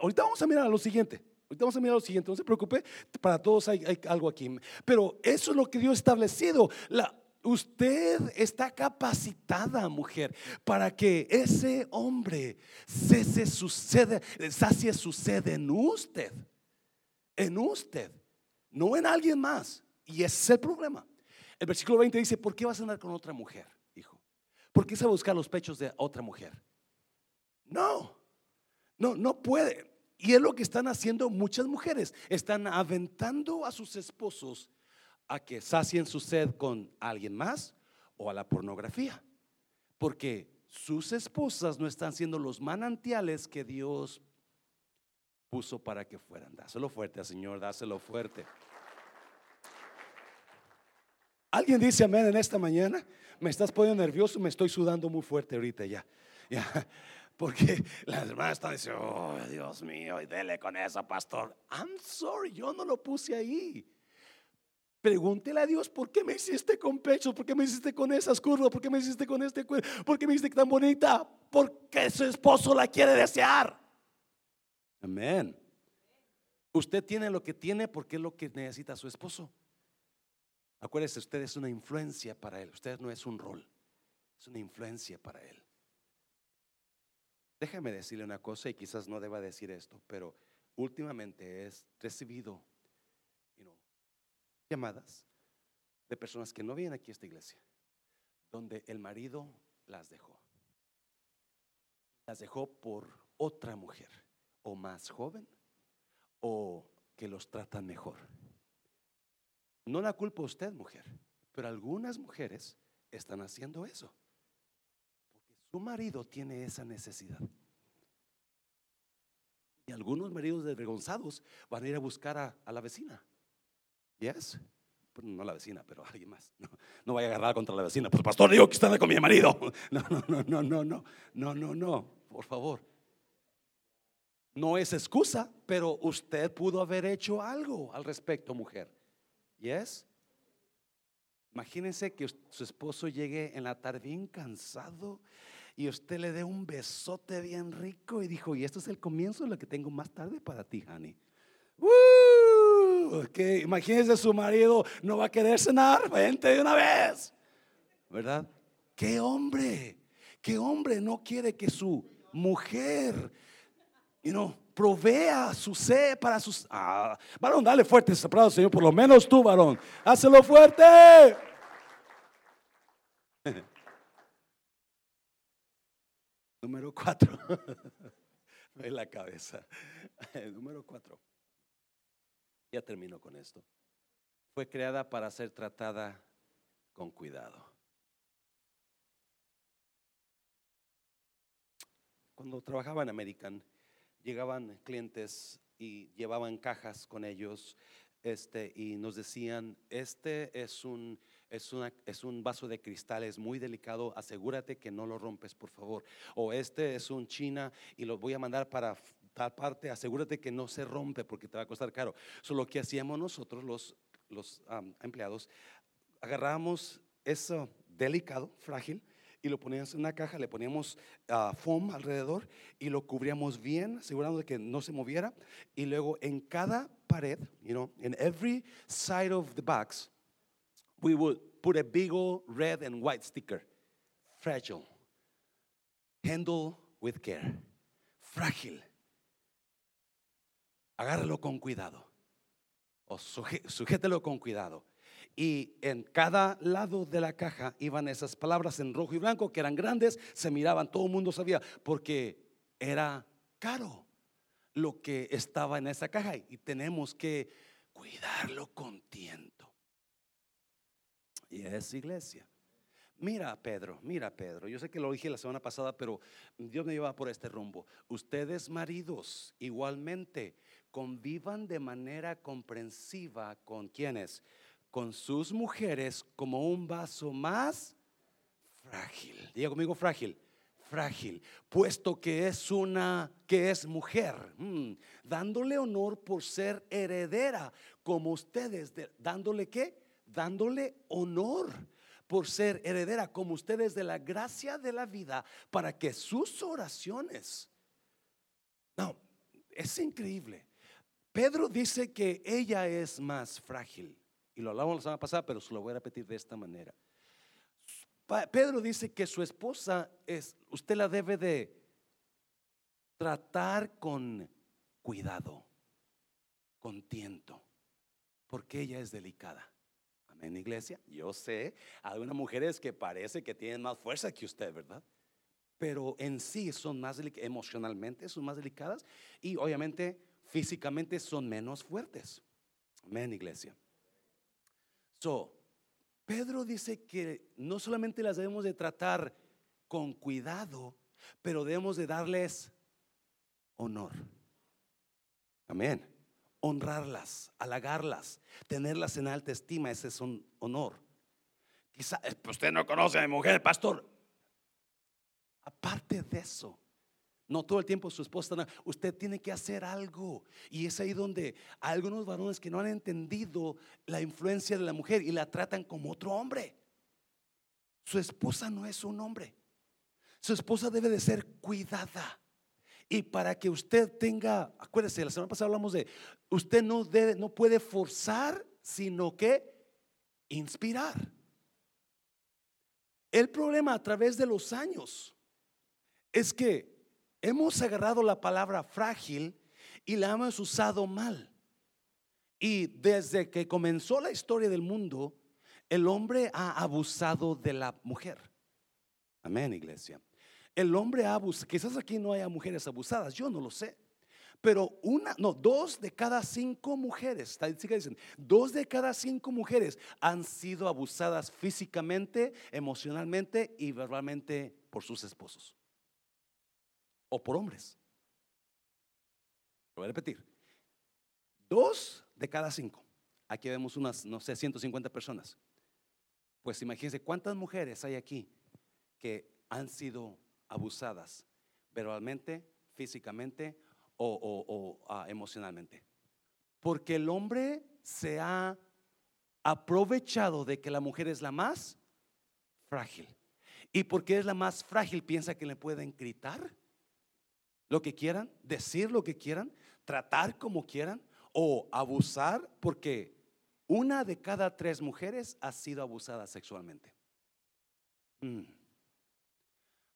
ahorita vamos a mirar a lo siguiente. Ahorita vamos a mirar lo siguiente, no se preocupe, para todos hay, algo aquí. Pero eso es lo que Dios ha establecido. La, usted está capacitada, mujer, para que ese hombre cese su sed, sacie su sed en usted. En usted, no en alguien más. Y ese es el problema. El versículo 20 dice, ¿por qué vas a andar con otra mujer, hijo? ¿Por qué se va a buscar los pechos de otra mujer? No, no, no puede. Y es lo que están haciendo muchas mujeres. Están aventando a sus esposos a que sacien su sed con alguien más o a la pornografía. Porque sus esposas no están siendo los manantiales que Dios puso para que fueran. Dáselo fuerte, Señor, dáselo fuerte. ¿Alguien dice amén en esta mañana? Me estás poniendo nervioso, me estoy sudando muy fuerte ahorita ya. Ya. Porque [LAUGHS] las hermanas están diciendo, oh Dios mío, y dele con eso, pastor. I'm sorry, yo no lo puse ahí. Pregúntele a Dios, ¿por qué me hiciste con pechos? ¿Por qué me hiciste con esas curvas? ¿Por qué me hiciste con este cuerpo? ¿Por qué me hiciste tan bonita? Porque su esposo la quiere desear. Amén. Usted tiene lo que tiene porque es lo que necesita su esposo. Acuérdese, usted es una influencia para él. Usted no es un rol, es una influencia para él. Déjame decirle una cosa y quizás no deba decir esto, pero últimamente he recibido llamadas de personas que no vienen aquí a esta iglesia, donde el marido las dejó. Las dejó por otra mujer, o más joven, o que los tratan mejor. No la culpa usted, mujer, pero algunas mujeres están haciendo eso. Su marido tiene esa necesidad. Y algunos maridos desvergonzados van a ir a buscar a, la vecina. ¿Yes? Pues no la vecina, pero alguien más. No, vaya a agarrar contra la vecina. Pues pastor, digo que está con mi marido. [LAUGHS] No, no, no, no, no, no, no, no, no, por favor. No es excusa, pero usted pudo haber hecho algo al respecto, mujer. ¿Yes? Imagínense que su esposo llegue en la tarde bien cansado y usted le dé un besote bien rico y dijo, y esto es el comienzo de lo que tengo más tarde para ti, honey. Uh, que imagínese su marido no va a querer cenar, vente de una vez, ¿verdad? Qué hombre, ¿Qué hombre no quiere que su mujer, you provea su sed para sus... Ah, varón, dale fuerte ese aplauso, Señor, por lo menos tú, varón. Hácelo fuerte. [LAUGHS] Número cuatro. [LAUGHS] en la cabeza. [LAUGHS] Número cuatro. Ya termino con esto. Fue creada para ser tratada con cuidado. Cuando trabajaba en American, llegaban clientes y llevaban cajas con ellos este, y nos decían, este es un, es, una, es un vaso de cristal, es muy delicado, asegúrate que no lo rompes, por favor. O este es un china y lo voy a mandar para tal parte, asegúrate que no se rompe porque te va a costar caro. Solo lo que hacíamos nosotros, los, los empleados, agarramos eso delicado, frágil, y lo poníamos en una caja, le poníamos uh, foam alrededor y lo cubríamos bien, asegurando que no se moviera. Y luego en cada pared, you know, in every side of the box, we would put a big old red and white sticker. Fragile. Handle with care. Frágil. Agárralo con cuidado. O sujételo con cuidado y en cada lado de la caja iban esas palabras en rojo y blanco que eran grandes, se miraban, todo el mundo sabía, porque era caro lo que estaba en esa caja y tenemos que cuidarlo con tiento. Y es iglesia. Mira, Pedro, mira, Pedro. Yo sé que lo dije la semana pasada, pero Dios me lleva por este rumbo. Ustedes, maridos, igualmente convivan de manera comprensiva con quienes, con sus mujeres como un vaso más frágil. Diga conmigo frágil. Frágil, puesto que es una, que es mujer, mm, dándole honor por ser heredera, como ustedes, dándole qué? Dándole honor por ser heredera, como ustedes de la gracia de la vida, para que sus oraciones, no, es increíble. Pedro dice que ella es más frágil. Y lo hablamos la semana pasada, pero se lo voy a repetir de esta manera. Pedro dice que su esposa es, usted la debe de tratar con cuidado, con tiento, porque ella es delicada. Amén, iglesia. Yo sé, hay algunas mujeres que parece que tienen más fuerza que usted, ¿verdad? Pero en sí son más emocionalmente, son más delicadas y obviamente físicamente son menos fuertes. Amén, iglesia. So, Pedro dice que no solamente las debemos de tratar con cuidado, pero debemos de darles honor. Amén. Honrarlas, halagarlas, tenerlas en alta estima, ese es un honor. Quizá eh, pues usted no conoce a mi mujer, pastor. Aparte de eso, no todo el tiempo su esposa. Usted tiene que hacer algo. Y es ahí donde hay algunos varones que no han entendido la influencia de la mujer y la tratan como otro hombre. Su esposa no es un hombre. Su esposa debe de ser cuidada. Y para que usted tenga, acuérdese, la semana pasada hablamos de, usted no debe, no puede forzar, sino que inspirar. El problema a través de los años es que hemos agarrado la palabra frágil y la hemos usado mal. Y desde que comenzó la historia del mundo, el hombre ha abusado de la mujer. Amén, iglesia. El hombre ha abusado, quizás aquí no haya mujeres abusadas, yo no lo sé. Pero una, no, dos de cada cinco mujeres, dicen, dos de cada cinco mujeres han sido abusadas físicamente, emocionalmente y verbalmente por sus esposos o por hombres. Lo voy a repetir. Dos de cada cinco. Aquí vemos unas, no sé, 150 personas. Pues imagínense cuántas mujeres hay aquí que han sido abusadas verbalmente, físicamente o, ah, emocionalmente. Porque el hombre se ha aprovechado de que la mujer es la más frágil. Y porque es la más frágil, piensa que le pueden gritar lo que quieran, decir lo que quieran, tratar como quieran o abusar porque una de cada tres mujeres ha sido abusada sexualmente. Mm.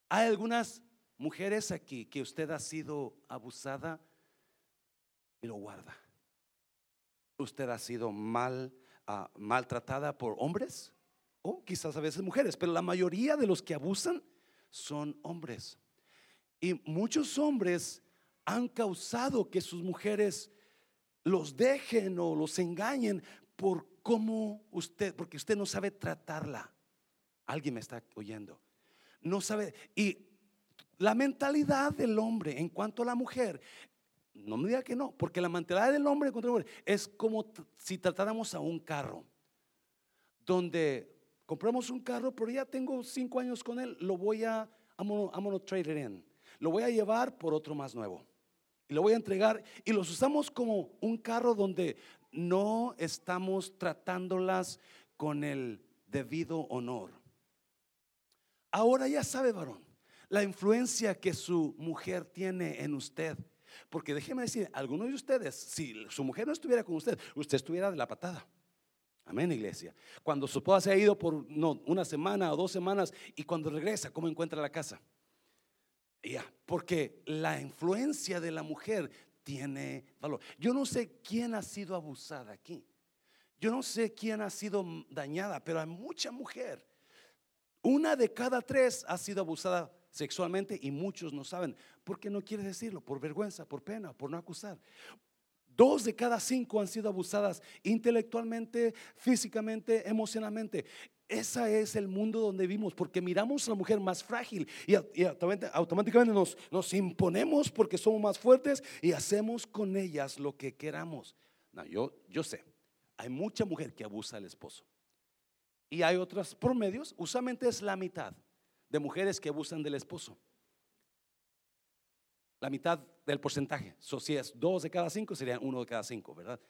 Hay algunas mujeres aquí que usted ha sido abusada y lo guarda. Usted ha sido mal, ah, maltratada por hombres o quizás a veces mujeres, pero la mayoría de los que abusan son hombres. Y muchos hombres han causado que sus mujeres los dejen o los engañen por cómo usted, porque usted no sabe tratarla. Alguien me está oyendo. No sabe. Y la mentalidad del hombre en cuanto a la mujer, no me diga que no, porque la mentalidad del hombre en cuanto a la mujer es como si tratáramos a un carro, donde compramos un carro, pero ya tengo cinco años con él, lo voy a, I'm trade in. Lo voy a llevar por otro más nuevo. Y lo voy a entregar y los usamos como un carro donde no estamos tratándolas con el debido honor. Ahora ya sabe, varón, la influencia que su mujer tiene en usted. Porque déjeme decir, algunos de ustedes, si su mujer no estuviera con usted, usted estuviera de la patada. Amén, iglesia. Cuando su esposa se ha ido por no, una semana o dos semanas y cuando regresa, ¿cómo encuentra la casa? Ya, porque la influencia de la mujer tiene valor. Yo no sé quién ha sido abusada aquí. Yo no sé quién ha sido dañada, pero hay mucha mujer una de cada tres ha sido abusada sexualmente y muchos no saben. ¿Por qué no quiere decirlo? Por vergüenza, por pena, por no acusar. Dos de cada cinco han sido abusadas intelectualmente, físicamente, emocionalmente. Ese es el mundo donde vivimos, porque miramos a la mujer más frágil y, automáticamente nos, nos, imponemos porque somos más fuertes y hacemos con ellas lo que queramos. No, yo, yo sé, hay mucha mujer que abusa al esposo. Y hay otros promedios, usualmente es la mitad de mujeres que abusan del esposo. La mitad del porcentaje. si es dos de cada cinco, serían uno de cada cinco, ¿verdad?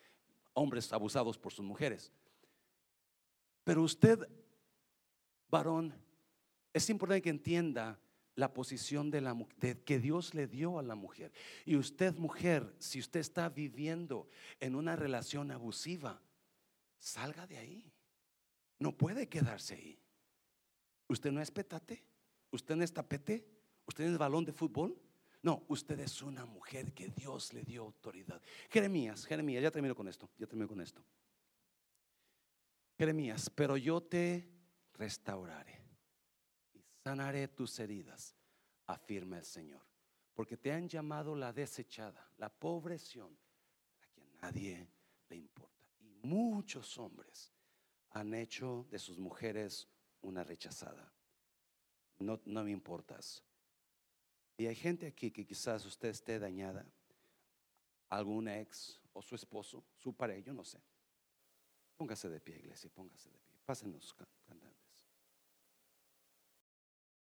Hombres abusados por sus mujeres. Pero usted, varón, es importante que entienda la posición de la de que Dios le dio a la mujer. Y usted, mujer, si usted está viviendo en una relación abusiva, salga de ahí. No puede quedarse ahí. Usted no es petate, usted no es tapete, usted no es balón de fútbol. No, usted es una mujer que Dios le dio autoridad. Jeremías, Jeremías, ya termino con esto, ya termino con esto. Jeremías, pero yo te restauraré y sanaré tus heridas, afirma el Señor, porque te han llamado la desechada, la pobreción, a quien nadie le importa. Y muchos hombres han hecho de sus mujeres una rechazada. No, no me importas. Y hay gente aquí que quizás usted esté dañada, algún ex o su esposo, su pareja, yo no sé. Póngase de pie, iglesia, póngase de pie. Pásenos cantando.